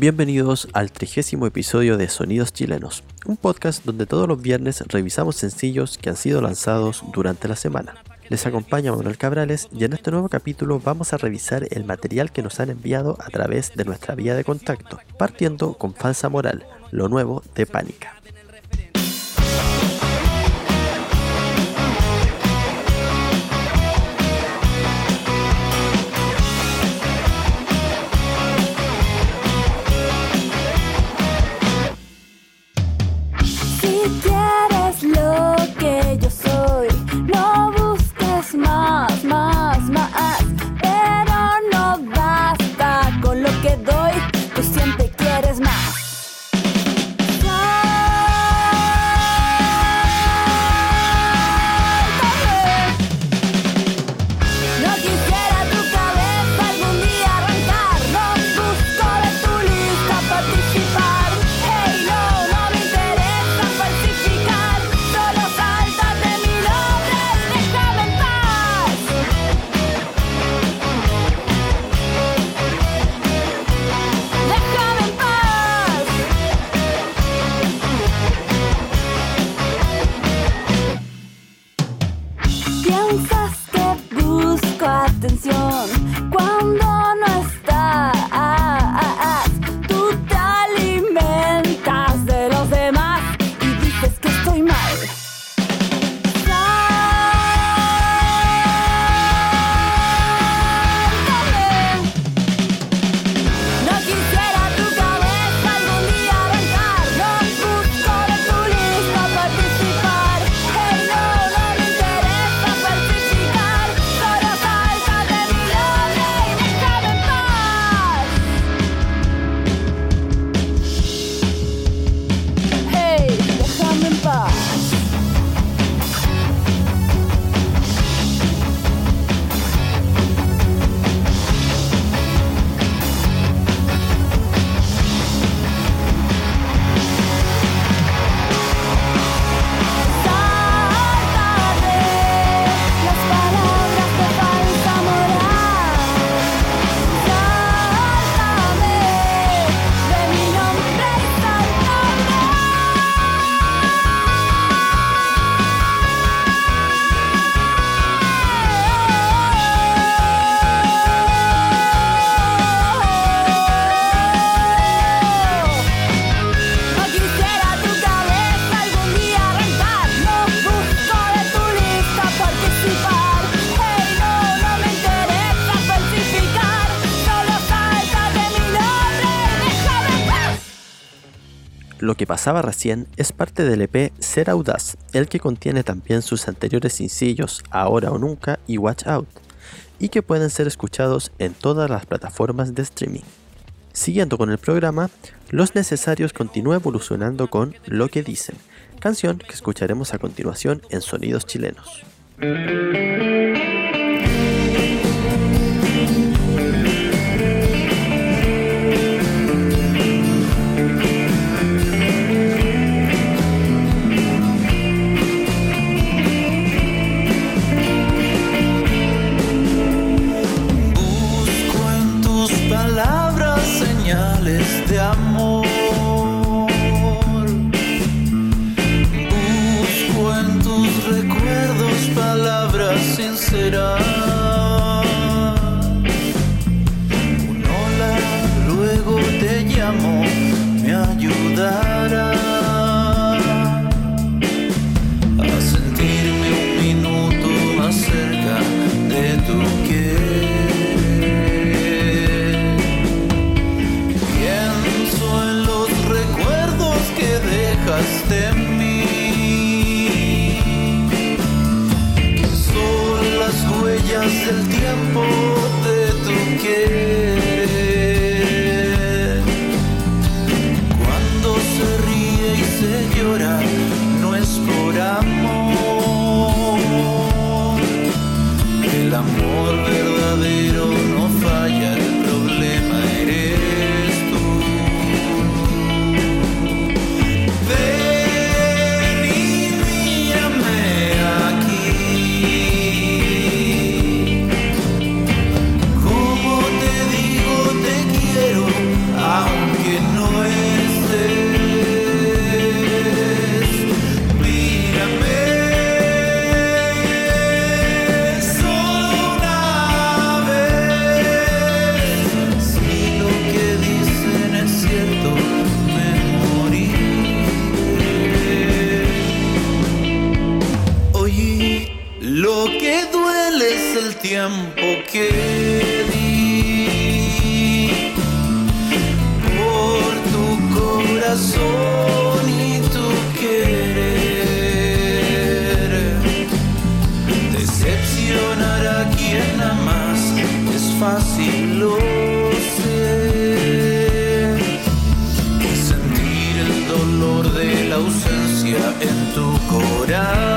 Bienvenidos al trigésimo episodio de Sonidos Chilenos, un podcast donde todos los viernes revisamos sencillos que han sido lanzados durante la semana. Les acompaña Manuel Cabrales y en este nuevo capítulo vamos a revisar el material que nos han enviado a través de nuestra vía de contacto, partiendo con Falsa Moral, lo nuevo de Pánica. Pasaba recién es parte del EP Ser Audaz, el que contiene también sus anteriores sencillos Ahora o Nunca y Watch Out, y que pueden ser escuchados en todas las plataformas de streaming. Siguiendo con el programa, Los Necesarios continúa evolucionando con Lo que dicen, canción que escucharemos a continuación en Sonidos Chilenos. down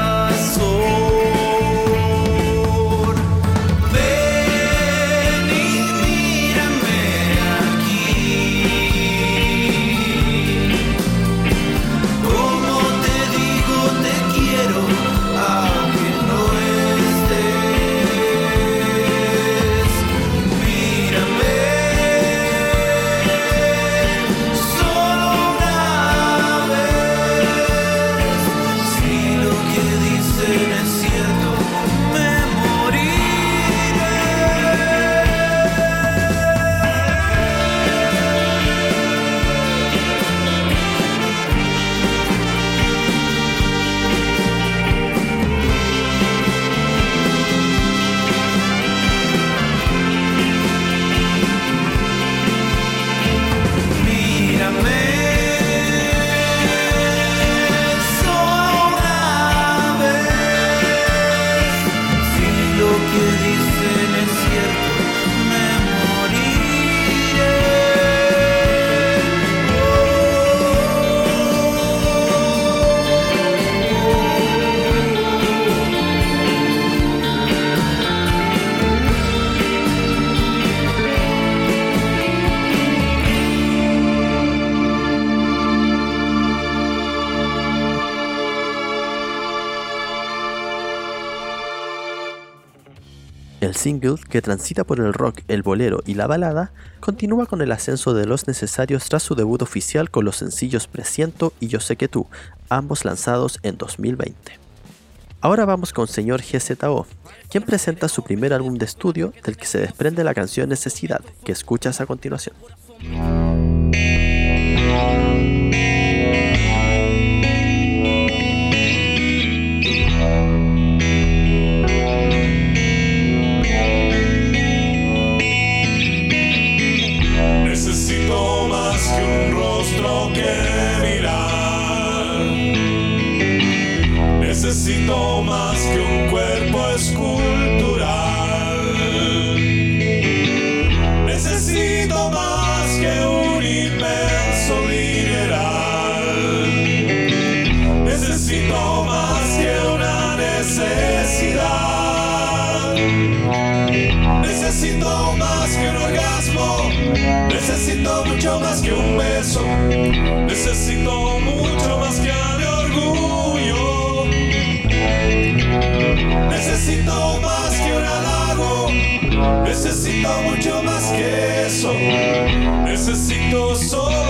single, que transita por el rock, el bolero y la balada, continúa con el ascenso de los necesarios tras su debut oficial con los sencillos Presiento y Yo sé que tú, ambos lanzados en 2020. Ahora vamos con señor GZO, quien presenta su primer álbum de estudio del que se desprende la canción Necesidad, que escuchas a continuación. Necesito más que un orgasmo. Necesito mucho más que un beso. Necesito mucho más que mi orgullo. Necesito más que un halago. Necesito mucho más que eso. Necesito solo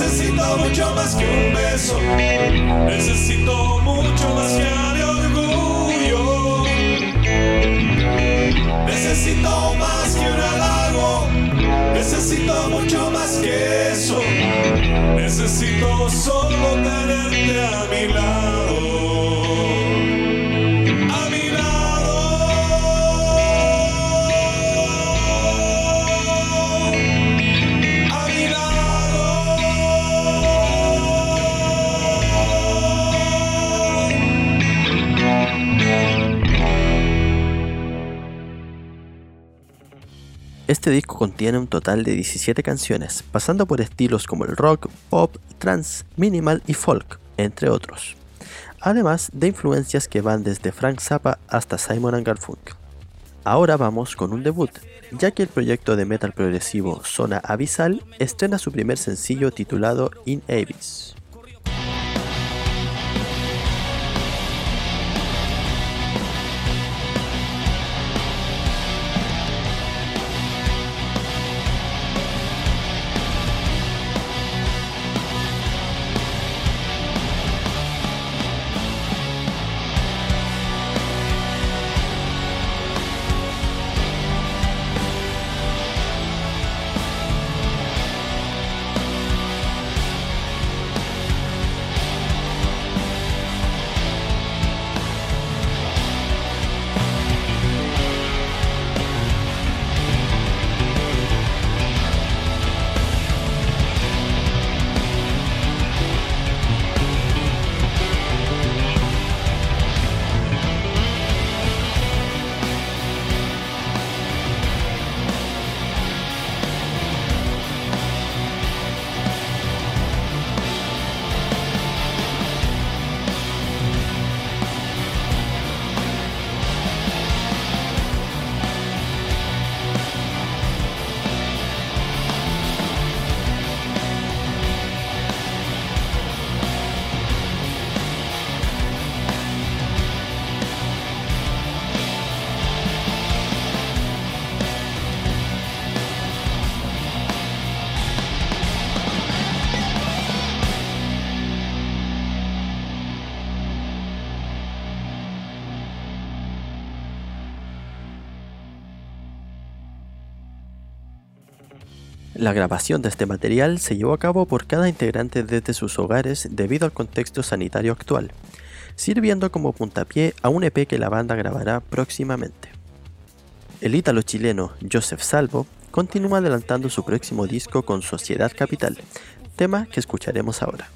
Necesito mucho más que un beso. Necesito mucho más que mi orgullo. Necesito más que un halago. Necesito mucho más que eso. Necesito solo tenerte a mi lado. Este disco contiene un total de 17 canciones, pasando por estilos como el rock, pop, trance, minimal y folk, entre otros. Además de influencias que van desde Frank Zappa hasta Simon Garfunkel. Ahora vamos con un debut, ya que el proyecto de metal progresivo Zona Abyssal estrena su primer sencillo titulado In Abyss. La grabación de este material se llevó a cabo por cada integrante desde sus hogares debido al contexto sanitario actual, sirviendo como puntapié a un EP que la banda grabará próximamente. El ítalo chileno Joseph Salvo continúa adelantando su próximo disco con Sociedad Capital, tema que escucharemos ahora.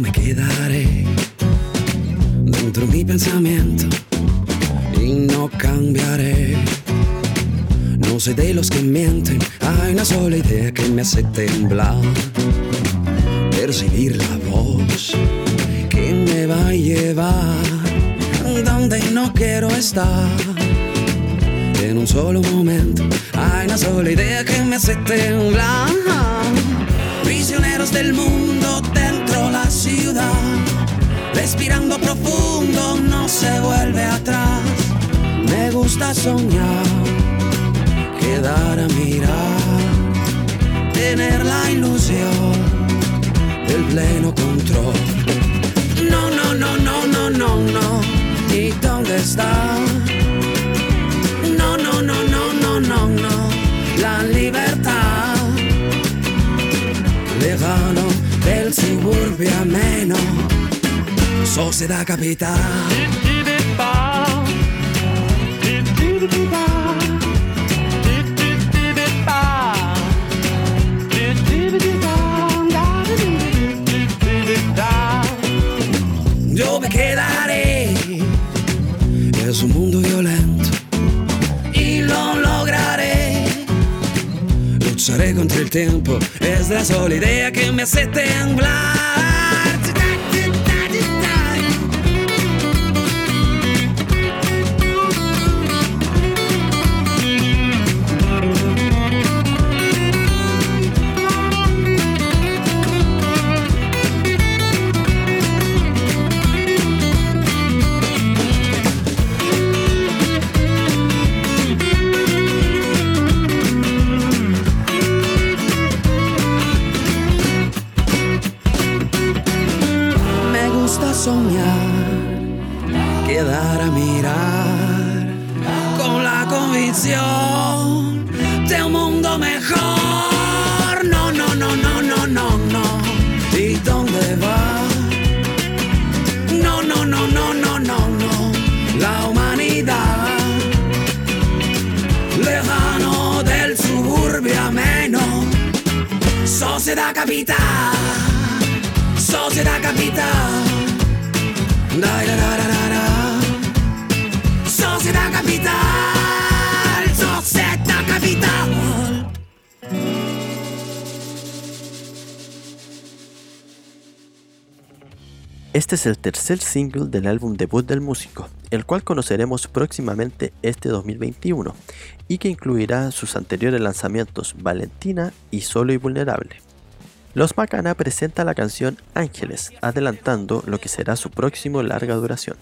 Me quedaré dentro de mi pensamiento y no cambiaré. No soy de los que mienten, hay una sola idea que me hace temblar. Percibir la voz que me va a llevar donde no quiero estar. En un solo momento hay una sola idea que me hace temblar. Prisioneros del mundo dentro respirando profundo, no se vuelve atrás. Me gusta soñar, quedar a mirar, tener la ilusión del pleno control. No, no, no, no, no, no, no. ¿Y dónde está? Sociedad capital. Yo me quedaré. Es un mundo violento y lo lograré. Lucharé contra el tiempo, es la sola idea que me hace temblar. Soñar, quedar a mirar con la convicción de un mundo mejor. No, no, no, no, no, no, no. ¿Y dónde va? No, no, no, no, no, no, no. La humanidad lejano del suburbio ameno. Sociedad capital, sociedad capital. Sociedad capital, sociedad capital. Este es el tercer single del álbum debut del músico, el cual conoceremos próximamente este 2021 y que incluirá sus anteriores lanzamientos Valentina y Solo y Vulnerable. Los Macana presenta la canción Ángeles, adelantando lo que será su próximo larga duración.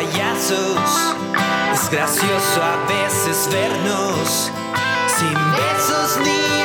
Payasos. Es gracioso a veces vernos sin besos ni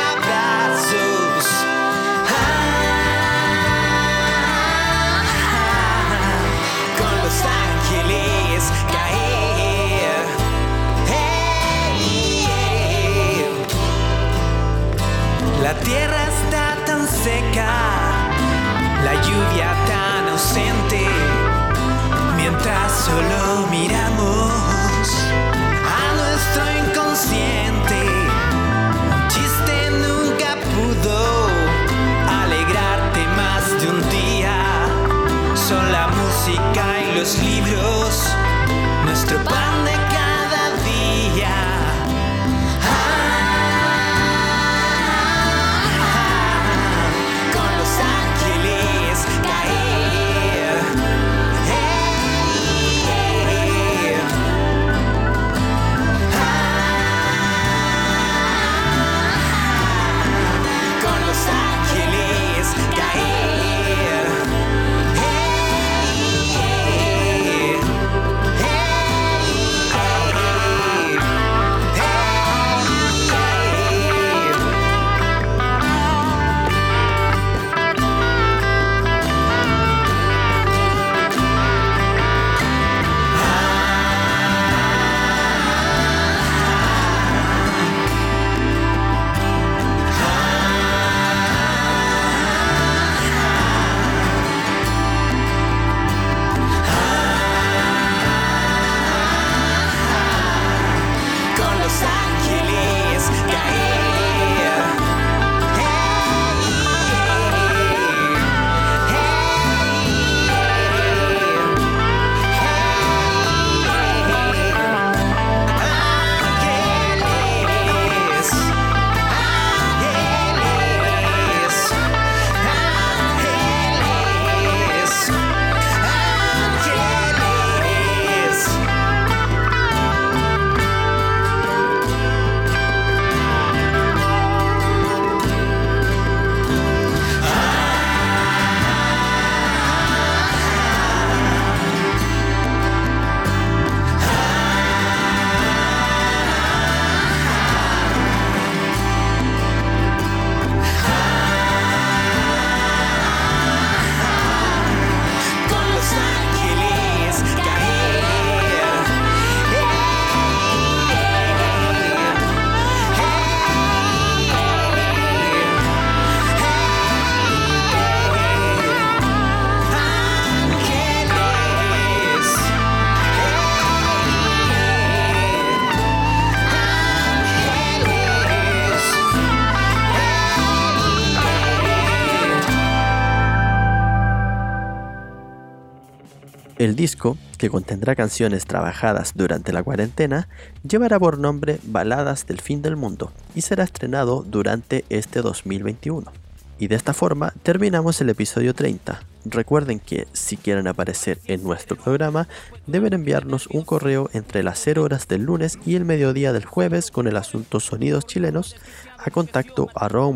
El disco, que contendrá canciones trabajadas durante la cuarentena, llevará por nombre Baladas del Fin del Mundo y será estrenado durante este 2021. Y de esta forma terminamos el episodio 30. Recuerden que si quieren aparecer en nuestro programa, deben enviarnos un correo entre las 0 horas del lunes y el mediodía del jueves con el asunto Sonidos Chilenos a contacto arroba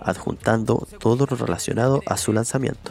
adjuntando todo lo relacionado a su lanzamiento.